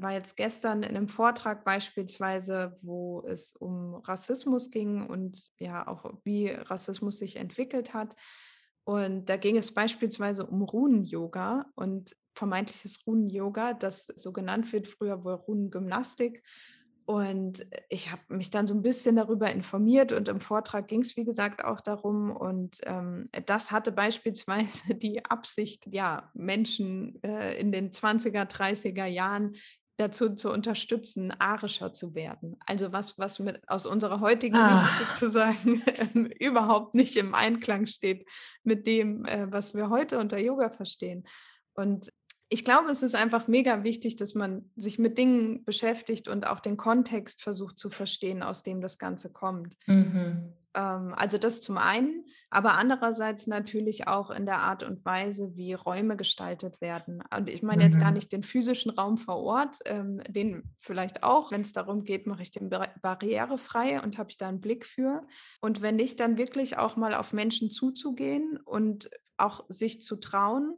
war jetzt gestern in einem Vortrag beispielsweise, wo es um Rassismus ging und ja auch wie Rassismus sich entwickelt hat. Und da ging es beispielsweise um Runen-Yoga und vermeintliches Runen-Yoga, das so genannt wird, früher wohl Runengymnastik. Und ich habe mich dann so ein bisschen darüber informiert und im Vortrag ging es, wie gesagt, auch darum. Und ähm, das hatte beispielsweise die Absicht, ja, Menschen äh, in den 20er, 30er Jahren dazu zu unterstützen, arischer zu werden. Also was, was mit aus unserer heutigen ah. Sicht sozusagen äh, überhaupt nicht im Einklang steht mit dem, äh, was wir heute unter Yoga verstehen. Und ich glaube, es ist einfach mega wichtig, dass man sich mit Dingen beschäftigt und auch den Kontext versucht zu verstehen, aus dem das Ganze kommt. Mhm. Ähm, also das zum einen, aber andererseits natürlich auch in der Art und Weise, wie Räume gestaltet werden. Und ich meine mhm. jetzt gar mhm. nicht den physischen Raum vor Ort, ähm, den vielleicht auch, wenn es darum geht, mache ich den barrierefrei und habe ich da einen Blick für. Und wenn nicht, dann wirklich auch mal auf Menschen zuzugehen und auch sich zu trauen,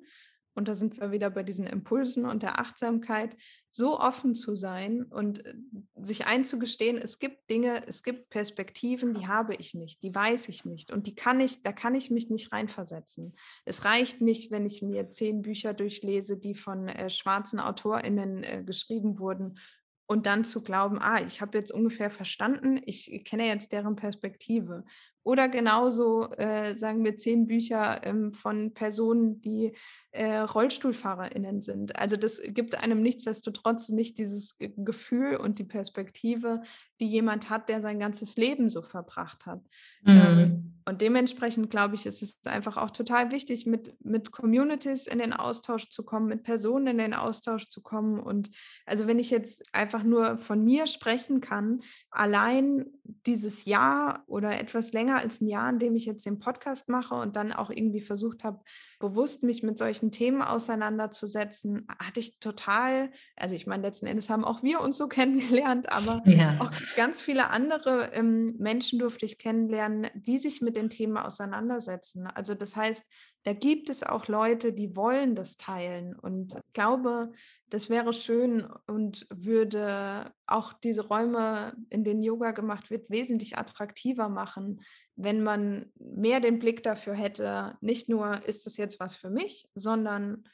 und da sind wir wieder bei diesen Impulsen und der Achtsamkeit, so offen zu sein und äh, sich einzugestehen, es gibt Dinge, es gibt Perspektiven, die habe ich nicht, die weiß ich nicht und die kann ich, da kann ich mich nicht reinversetzen. Es reicht nicht, wenn ich mir zehn Bücher durchlese, die von äh, schwarzen AutorInnen äh, geschrieben wurden und dann zu glauben, ah, ich habe jetzt ungefähr verstanden, ich kenne jetzt deren Perspektive. Oder genauso äh, sagen wir zehn Bücher ähm, von Personen, die äh, RollstuhlfahrerInnen sind. Also das gibt einem nichtsdestotrotz nicht dieses Gefühl und die Perspektive, die jemand hat, der sein ganzes Leben so verbracht hat. Ähm, mhm. Ähm, und dementsprechend glaube ich, ist es einfach auch total wichtig, mit, mit Communities in den Austausch zu kommen, mit Personen in den Austausch zu kommen. Und also wenn ich jetzt einfach nur von mir sprechen kann, allein dieses Jahr oder etwas länger als ein Jahr, in dem ich jetzt den Podcast mache und dann auch irgendwie versucht habe, bewusst mich mit solchen Themen auseinanderzusetzen, hatte ich total, also ich meine, letzten Endes haben auch wir uns so kennengelernt, aber ja. auch ganz viele andere ähm, Menschen durfte ich kennenlernen, die sich mit den Themen auseinandersetzen. Also das heißt, da gibt es auch Leute, die wollen das teilen. Und ich glaube, das wäre schön und würde auch diese Räume, in denen Yoga gemacht wird, wesentlich attraktiver machen, wenn man mehr den Blick dafür hätte, nicht nur, ist das jetzt was für mich, sondern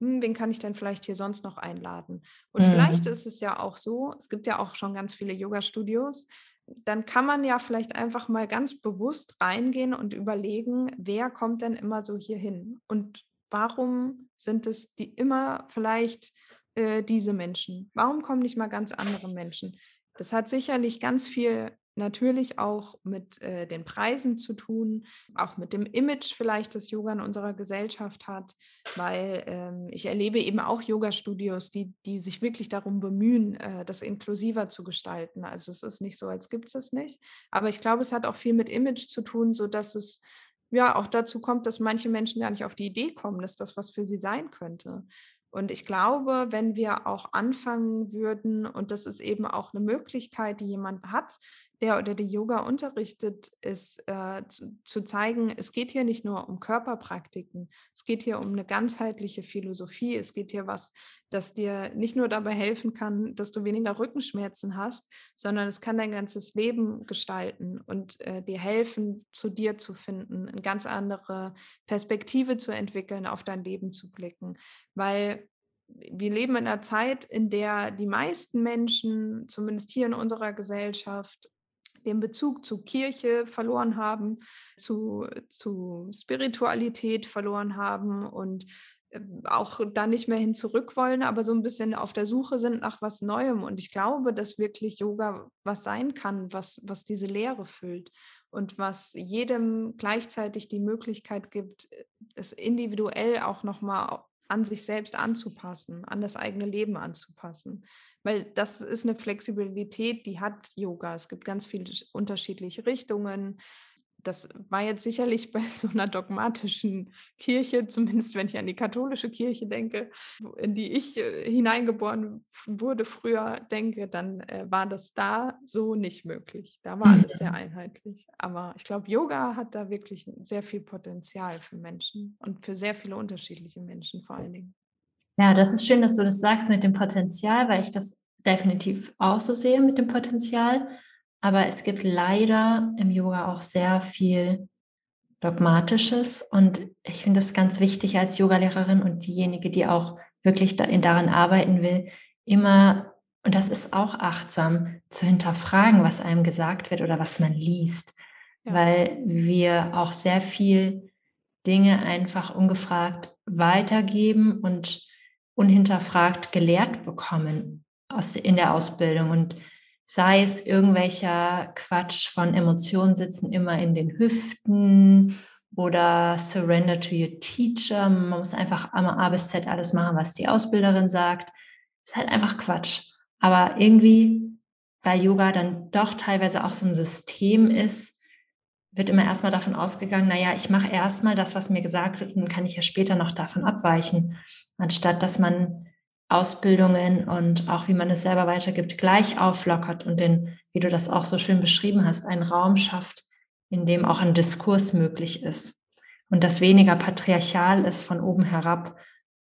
hm, wen kann ich denn vielleicht hier sonst noch einladen? Und mhm. vielleicht ist es ja auch so, es gibt ja auch schon ganz viele Yoga-Studios, dann kann man ja vielleicht einfach mal ganz bewusst reingehen und überlegen, wer kommt denn immer so hier hin und warum sind es die immer vielleicht äh, diese Menschen? Warum kommen nicht mal ganz andere Menschen? Das hat sicherlich ganz viel natürlich auch mit äh, den Preisen zu tun, auch mit dem Image vielleicht, das Yoga in unserer Gesellschaft hat, weil ähm, ich erlebe eben auch Yoga-Studios, die, die sich wirklich darum bemühen, äh, das inklusiver zu gestalten. Also es ist nicht so, als gibt es es nicht. Aber ich glaube, es hat auch viel mit Image zu tun, sodass es ja auch dazu kommt, dass manche Menschen gar nicht auf die Idee kommen, dass das was für sie sein könnte. Und ich glaube, wenn wir auch anfangen würden, und das ist eben auch eine Möglichkeit, die jemand hat, der oder die Yoga unterrichtet, ist äh, zu, zu, zeigen, es geht hier nicht nur um Körperpraktiken, es geht hier um eine ganzheitliche Philosophie, es geht hier was, das dir nicht nur dabei helfen kann, dass du weniger Rückenschmerzen hast, sondern es kann dein ganzes Leben gestalten und äh, dir helfen, zu dir zu finden, eine ganz andere Perspektive zu entwickeln, auf dein Leben zu blicken, weil wir leben in einer Zeit, in der die meisten Menschen, zumindest hier in unserer Gesellschaft, den Bezug zu Kirche verloren haben, zu, zu Spiritualität verloren haben und ähm, auch da nicht mehr hin zurück wollen, aber so ein bisschen auf der Suche sind nach was Neuem. Und ich glaube, dass wirklich Yoga was sein kann, was, was diese Lehre füllt und was jedem gleichzeitig die Möglichkeit gibt, es individuell auch nochmal an sich selbst anzupassen, an das eigene Leben anzupassen. Weil das ist eine Flexibilität, die hat Yoga. Es gibt ganz viele unterschiedliche Richtungen das war jetzt sicherlich bei so einer dogmatischen Kirche, zumindest wenn ich an die katholische Kirche denke, in die ich äh, hineingeboren wurde früher, denke, dann äh, war das da so nicht möglich. Da war alles sehr einheitlich. Aber ich glaube, Yoga hat da wirklich sehr viel Potenzial für Menschen und für sehr viele unterschiedliche Menschen vor allen Dingen. Ja, das ist schön, dass du das sagst mit dem Potenzial, weil ich das definitiv auch so sehe mit dem Potenzial. Aber es gibt leider im Yoga auch sehr viel Dogmatisches. Und ich finde es ganz wichtig als Yogalehrerin und diejenige, die auch wirklich daran arbeiten will, immer, und das ist auch achtsam, zu hinterfragen, was einem gesagt wird oder was man liest. Ja. Weil wir auch sehr viel Dinge einfach ungefragt weitergeben und unhinterfragt gelehrt bekommen aus, in der Ausbildung. Und sei es irgendwelcher Quatsch von Emotionen sitzen immer in den Hüften oder Surrender to your teacher. Man muss einfach am A bis Z alles machen, was die Ausbilderin sagt. Ist halt einfach Quatsch. Aber irgendwie, weil Yoga dann doch teilweise auch so ein System ist, wird immer erstmal davon ausgegangen, naja, ich mache erstmal das, was mir gesagt wird, und dann kann ich ja später noch davon abweichen, anstatt dass man Ausbildungen und auch wie man es selber weitergibt, gleich auflockert und den, wie du das auch so schön beschrieben hast, einen Raum schafft, in dem auch ein Diskurs möglich ist und das weniger patriarchal ist von oben herab,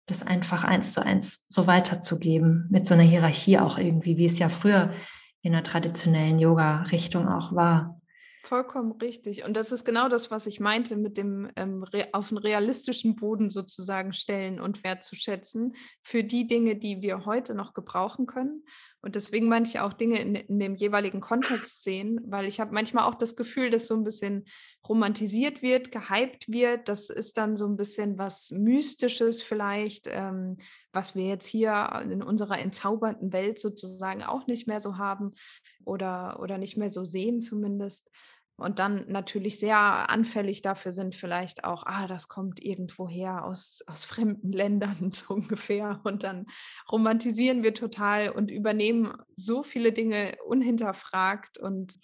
das einfach eins zu eins so weiterzugeben, mit so einer Hierarchie auch irgendwie, wie es ja früher in der traditionellen Yoga-Richtung auch war. Vollkommen richtig. Und das ist genau das, was ich meinte, mit dem ähm, auf einen realistischen Boden sozusagen stellen und wertzuschätzen für die Dinge, die wir heute noch gebrauchen können. Und deswegen ich auch Dinge in, in dem jeweiligen Kontext sehen, weil ich habe manchmal auch das Gefühl, dass so ein bisschen romantisiert wird, gehypt wird. Das ist dann so ein bisschen was Mystisches vielleicht, ähm, was wir jetzt hier in unserer entzaubernden Welt sozusagen auch nicht mehr so haben oder, oder nicht mehr so sehen zumindest und dann natürlich sehr anfällig dafür sind, vielleicht auch, ah, das kommt irgendwoher aus, aus fremden Ländern so ungefähr. Und dann romantisieren wir total und übernehmen so viele Dinge unhinterfragt und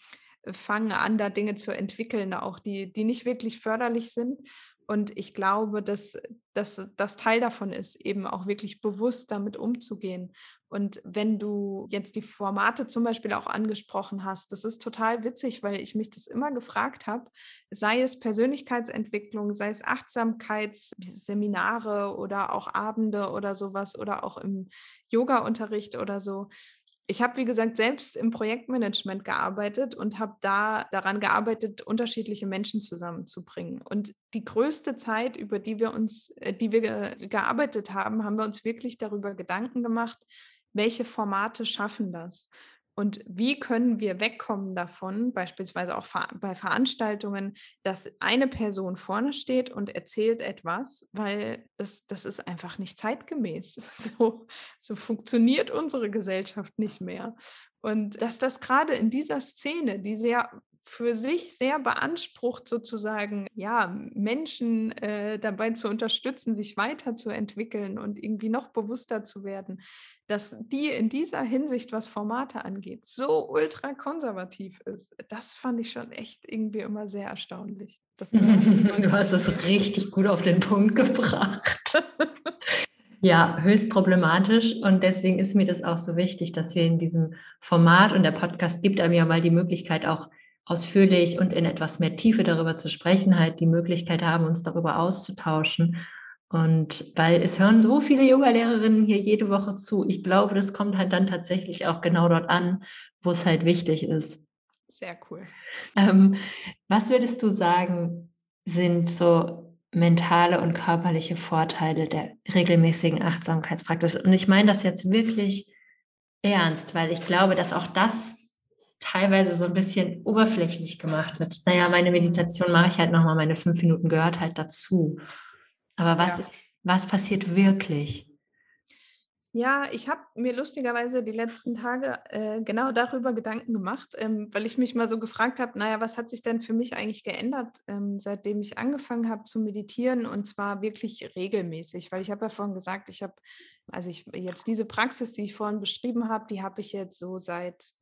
fangen an, da Dinge zu entwickeln, auch die, die nicht wirklich förderlich sind. Und ich glaube, dass, dass das Teil davon ist, eben auch wirklich bewusst damit umzugehen. Und wenn du jetzt die Formate zum Beispiel auch angesprochen hast, das ist total witzig, weil ich mich das immer gefragt habe, sei es Persönlichkeitsentwicklung, sei es Achtsamkeitsseminare oder auch Abende oder sowas oder auch im Yoga-Unterricht oder so ich habe, wie gesagt, selbst im Projektmanagement gearbeitet und habe da daran gearbeitet, unterschiedliche Menschen zusammenzubringen. Und die größte Zeit, über die wir uns, äh, die wir gearbeitet haben, haben wir uns wirklich darüber Gedanken gemacht, welche Formate schaffen das. Und wie können wir wegkommen davon, beispielsweise auch bei Veranstaltungen, dass eine Person vorne steht und erzählt etwas, weil das, das ist einfach nicht zeitgemäß. So, so funktioniert unsere Gesellschaft nicht mehr. Und dass das gerade in dieser Szene, die sehr für sich sehr beansprucht, sozusagen, ja, Menschen äh, dabei zu unterstützen, sich weiterzuentwickeln und irgendwie noch bewusster zu werden, dass die in dieser Hinsicht, was Formate angeht, so ultra konservativ ist. Das fand ich schon echt irgendwie immer sehr erstaunlich. du hast es richtig gut auf den Punkt gebracht. Ja, höchst problematisch und deswegen ist mir das auch so wichtig, dass wir in diesem Format und der Podcast gibt einem ja mal die Möglichkeit auch ausführlich und in etwas mehr Tiefe darüber zu sprechen, halt die Möglichkeit haben, uns darüber auszutauschen. Und weil es hören so viele Yoga-Lehrerinnen hier jede Woche zu, ich glaube, das kommt halt dann tatsächlich auch genau dort an, wo es halt wichtig ist. Sehr cool. Ähm, was würdest du sagen, sind so mentale und körperliche Vorteile der regelmäßigen Achtsamkeitspraxis? Und ich meine das jetzt wirklich ernst, weil ich glaube, dass auch das teilweise so ein bisschen oberflächlich gemacht wird. Naja, meine Meditation mache ich halt nochmal, meine fünf Minuten gehört halt dazu. Aber was ja. ist, was passiert wirklich? Ja, ich habe mir lustigerweise die letzten Tage äh, genau darüber Gedanken gemacht, ähm, weil ich mich mal so gefragt habe, naja, was hat sich denn für mich eigentlich geändert, ähm, seitdem ich angefangen habe zu meditieren und zwar wirklich regelmäßig, weil ich habe ja vorhin gesagt, ich habe, also ich jetzt diese Praxis, die ich vorhin beschrieben habe, die habe ich jetzt so seit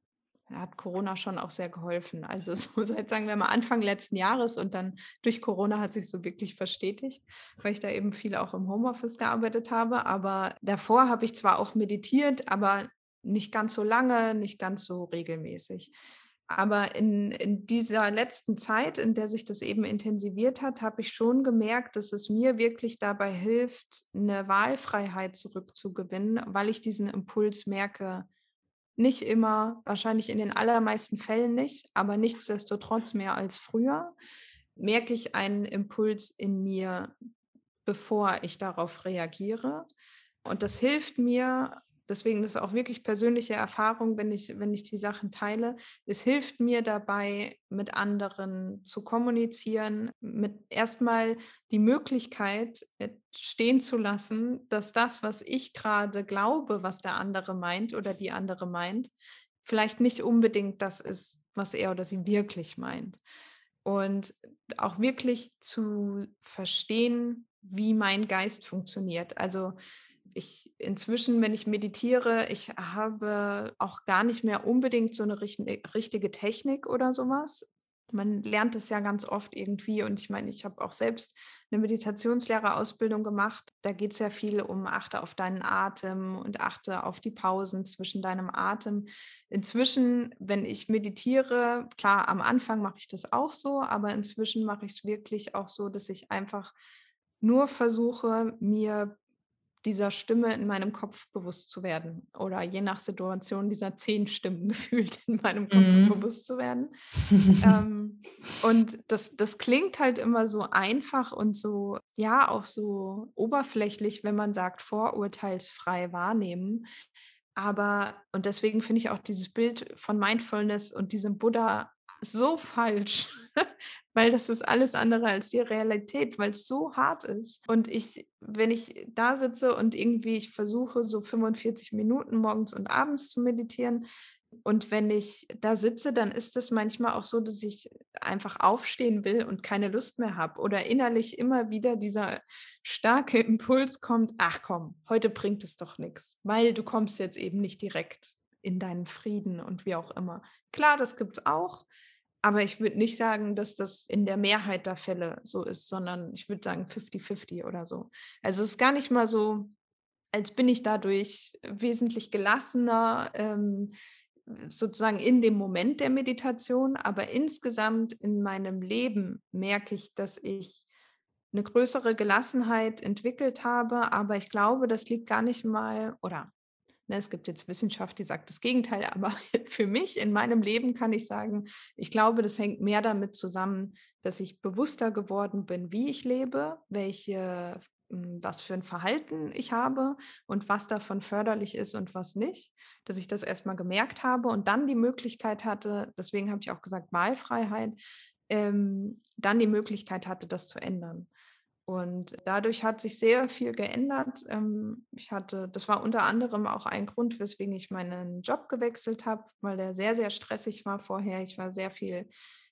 hat Corona schon auch sehr geholfen. Also so seit, sagen wir mal, Anfang letzten Jahres und dann durch Corona hat sich so wirklich verstetigt, weil ich da eben viel auch im Homeoffice gearbeitet habe. Aber davor habe ich zwar auch meditiert, aber nicht ganz so lange, nicht ganz so regelmäßig. Aber in, in dieser letzten Zeit, in der sich das eben intensiviert hat, habe ich schon gemerkt, dass es mir wirklich dabei hilft, eine Wahlfreiheit zurückzugewinnen, weil ich diesen Impuls merke, nicht immer, wahrscheinlich in den allermeisten Fällen nicht, aber nichtsdestotrotz mehr als früher, merke ich einen Impuls in mir, bevor ich darauf reagiere. Und das hilft mir, deswegen ist auch wirklich persönliche Erfahrung, wenn ich, wenn ich die Sachen teile. Es hilft mir dabei, mit anderen zu kommunizieren, mit erstmal die Möglichkeit äh, stehen zu lassen, dass das, was ich gerade glaube, was der andere meint oder die andere meint, vielleicht nicht unbedingt das ist, was er oder sie wirklich meint. Und auch wirklich zu verstehen, wie mein Geist funktioniert. Also ich inzwischen, wenn ich meditiere, ich habe auch gar nicht mehr unbedingt so eine richtige Technik oder sowas. Man lernt es ja ganz oft irgendwie und ich meine, ich habe auch selbst eine Meditationslehrerausbildung gemacht. Da geht es ja viel um achte auf deinen Atem und achte auf die Pausen zwischen deinem Atem. Inzwischen, wenn ich meditiere, klar, am Anfang mache ich das auch so, aber inzwischen mache ich es wirklich auch so, dass ich einfach nur versuche, mir dieser Stimme in meinem Kopf bewusst zu werden oder je nach Situation dieser zehn Stimmen gefühlt in meinem Kopf mhm. bewusst zu werden. ähm, und das, das klingt halt immer so einfach und so, ja, auch so oberflächlich, wenn man sagt, vorurteilsfrei wahrnehmen. Aber, und deswegen finde ich auch dieses Bild von Mindfulness und diesem Buddha so falsch, weil das ist alles andere als die Realität, weil es so hart ist. Und ich, wenn ich da sitze und irgendwie ich versuche, so 45 Minuten morgens und abends zu meditieren, und wenn ich da sitze, dann ist es manchmal auch so, dass ich einfach aufstehen will und keine Lust mehr habe oder innerlich immer wieder dieser starke Impuls kommt, ach komm, heute bringt es doch nichts, weil du kommst jetzt eben nicht direkt in deinen Frieden und wie auch immer. Klar, das gibt es auch, aber ich würde nicht sagen, dass das in der Mehrheit der Fälle so ist, sondern ich würde sagen 50-50 oder so. Also es ist gar nicht mal so, als bin ich dadurch wesentlich gelassener, ähm, sozusagen in dem Moment der Meditation, aber insgesamt in meinem Leben merke ich, dass ich eine größere Gelassenheit entwickelt habe, aber ich glaube, das liegt gar nicht mal, oder es gibt jetzt Wissenschaft, die sagt das Gegenteil, aber für mich in meinem Leben kann ich sagen, ich glaube, das hängt mehr damit zusammen, dass ich bewusster geworden bin, wie ich lebe, welche hm, was für ein Verhalten ich habe und was davon förderlich ist und was nicht, dass ich das erstmal gemerkt habe und dann die Möglichkeit hatte, deswegen habe ich auch gesagt Wahlfreiheit, ähm, dann die Möglichkeit hatte, das zu ändern. Und dadurch hat sich sehr viel geändert. Ähm, ich hatte, das war unter anderem auch ein Grund, weswegen ich meinen Job gewechselt habe, weil der sehr, sehr stressig war vorher. Ich war sehr viel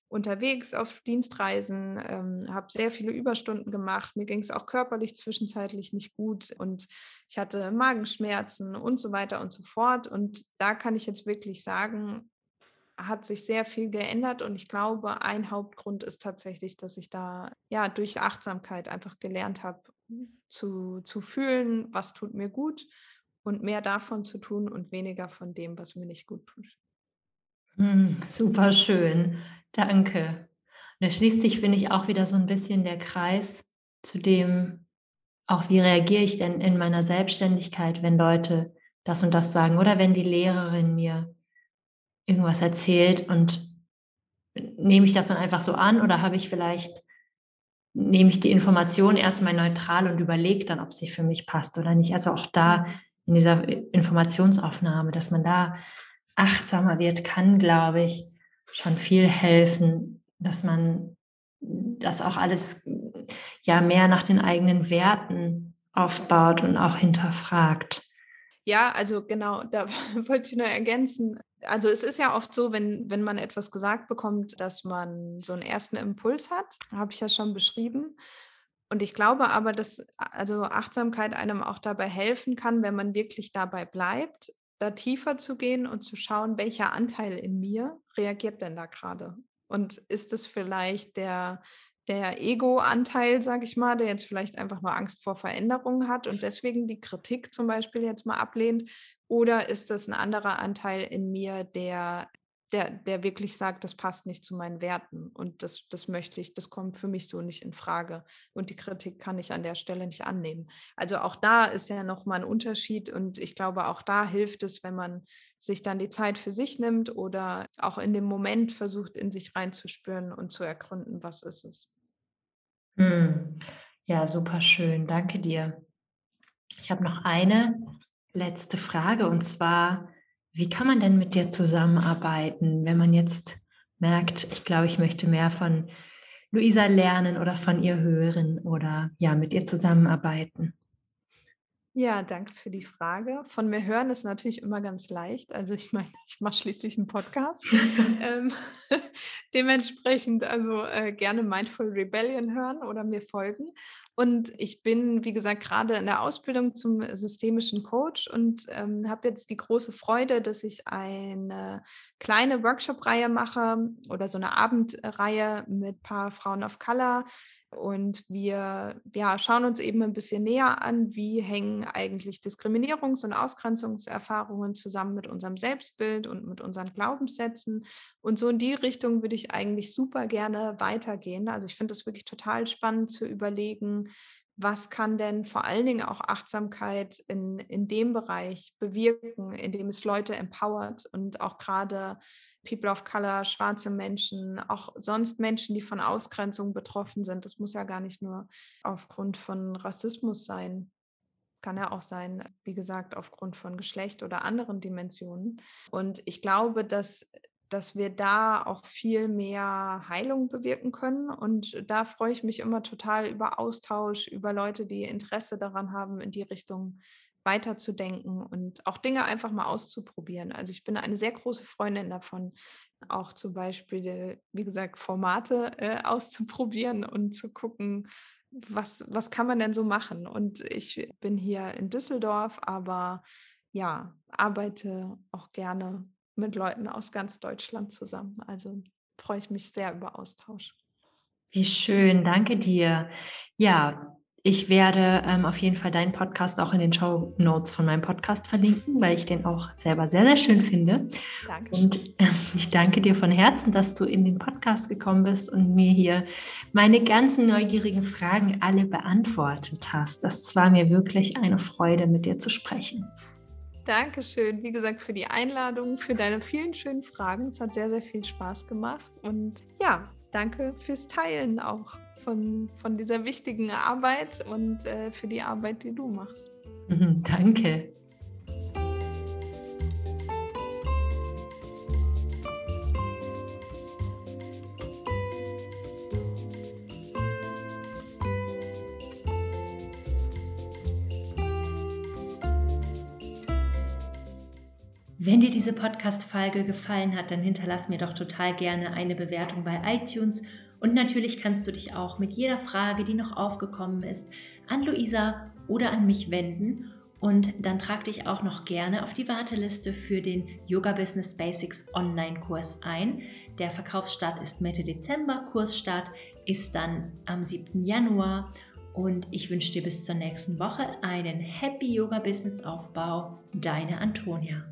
unterwegs auf Dienstreisen, ähm, habe sehr viele Überstunden gemacht. Mir ging es auch körperlich zwischenzeitlich nicht gut und ich hatte Magenschmerzen und so weiter und so fort. Und da kann ich jetzt wirklich sagen, hat sich sehr viel geändert und ich glaube, ein Hauptgrund ist tatsächlich, dass ich da ja durch Achtsamkeit einfach gelernt habe, zu, zu fühlen, was tut mir gut und mehr davon zu tun und weniger von dem, was mir nicht gut tut. Hm, super schön. Danke. Und da schließt sich, finde ich, auch wieder so ein bisschen der Kreis zu dem, auch wie reagiere ich denn in meiner Selbstständigkeit, wenn Leute das und das sagen oder wenn die Lehrerin mir irgendwas erzählt und nehme ich das dann einfach so an oder habe ich vielleicht, nehme ich die Information erstmal neutral und überlege dann, ob sie für mich passt oder nicht. Also auch da in dieser Informationsaufnahme, dass man da achtsamer wird, kann, glaube ich, schon viel helfen, dass man das auch alles ja mehr nach den eigenen Werten aufbaut und auch hinterfragt. Ja, also genau, da wollte ich nur ergänzen. Also es ist ja oft so, wenn, wenn man etwas gesagt bekommt, dass man so einen ersten Impuls hat, habe ich ja schon beschrieben. Und ich glaube aber, dass also Achtsamkeit einem auch dabei helfen kann, wenn man wirklich dabei bleibt, da tiefer zu gehen und zu schauen, welcher Anteil in mir reagiert denn da gerade? Und ist es vielleicht der, der Ego-Anteil, sage ich mal, der jetzt vielleicht einfach nur Angst vor Veränderungen hat und deswegen die Kritik zum Beispiel jetzt mal ablehnt? Oder ist das ein anderer Anteil in mir, der der, der wirklich sagt, das passt nicht zu meinen Werten und das, das möchte ich, das kommt für mich so nicht in Frage und die Kritik kann ich an der Stelle nicht annehmen. Also auch da ist ja nochmal ein Unterschied und ich glaube, auch da hilft es, wenn man sich dann die Zeit für sich nimmt oder auch in dem Moment versucht, in sich reinzuspüren und zu ergründen, was ist es. Hm. Ja, super schön. Danke dir. Ich habe noch eine letzte Frage und zwar, wie kann man denn mit dir zusammenarbeiten, wenn man jetzt merkt, ich glaube, ich möchte mehr von Luisa lernen oder von ihr hören oder ja, mit ihr zusammenarbeiten? Ja, danke für die Frage. Von mir hören ist natürlich immer ganz leicht. Also ich meine, ich mache schließlich einen Podcast. ähm, dementsprechend also äh, gerne Mindful Rebellion hören oder mir folgen. Und ich bin, wie gesagt, gerade in der Ausbildung zum systemischen Coach und ähm, habe jetzt die große Freude, dass ich eine kleine Workshop-Reihe mache oder so eine Abendreihe mit ein paar Frauen of Color und wir ja, schauen uns eben ein bisschen näher an, wie hängen eigentlich Diskriminierungs- und Ausgrenzungserfahrungen zusammen mit unserem Selbstbild und mit unseren Glaubenssätzen. Und so in die Richtung würde ich eigentlich super gerne weitergehen. Also ich finde es wirklich total spannend zu überlegen, was kann denn vor allen Dingen auch Achtsamkeit in, in dem Bereich bewirken, in dem es Leute empowert und auch gerade People of Color, schwarze Menschen, auch sonst Menschen, die von Ausgrenzung betroffen sind. Das muss ja gar nicht nur aufgrund von Rassismus sein. Kann ja auch sein, wie gesagt, aufgrund von Geschlecht oder anderen Dimensionen. Und ich glaube, dass dass wir da auch viel mehr Heilung bewirken können. Und da freue ich mich immer total über Austausch, über Leute, die Interesse daran haben, in die Richtung weiterzudenken und auch Dinge einfach mal auszuprobieren. Also ich bin eine sehr große Freundin davon, auch zum Beispiel, wie gesagt, Formate äh, auszuprobieren und zu gucken, was, was kann man denn so machen. Und ich bin hier in Düsseldorf, aber ja, arbeite auch gerne mit Leuten aus ganz Deutschland zusammen. Also freue ich mich sehr über Austausch. Wie schön, danke dir. Ja, ich werde ähm, auf jeden Fall deinen Podcast auch in den Show Notes von meinem Podcast verlinken, weil ich den auch selber sehr, sehr schön finde. Dankeschön. Und äh, ich danke dir von Herzen, dass du in den Podcast gekommen bist und mir hier meine ganzen neugierigen Fragen alle beantwortet hast. Das war mir wirklich eine Freude, mit dir zu sprechen. Dankeschön, wie gesagt, für die Einladung, für deine vielen schönen Fragen. Es hat sehr, sehr viel Spaß gemacht. Und ja, danke fürs Teilen auch von, von dieser wichtigen Arbeit und äh, für die Arbeit, die du machst. danke. Wenn dir diese Podcast-Folge gefallen hat, dann hinterlass mir doch total gerne eine Bewertung bei iTunes. Und natürlich kannst du dich auch mit jeder Frage, die noch aufgekommen ist, an Luisa oder an mich wenden. Und dann trag dich auch noch gerne auf die Warteliste für den Yoga Business Basics Online-Kurs ein. Der Verkaufsstart ist Mitte Dezember, Kursstart ist dann am 7. Januar. Und ich wünsche dir bis zur nächsten Woche einen Happy Yoga Business Aufbau. Deine Antonia.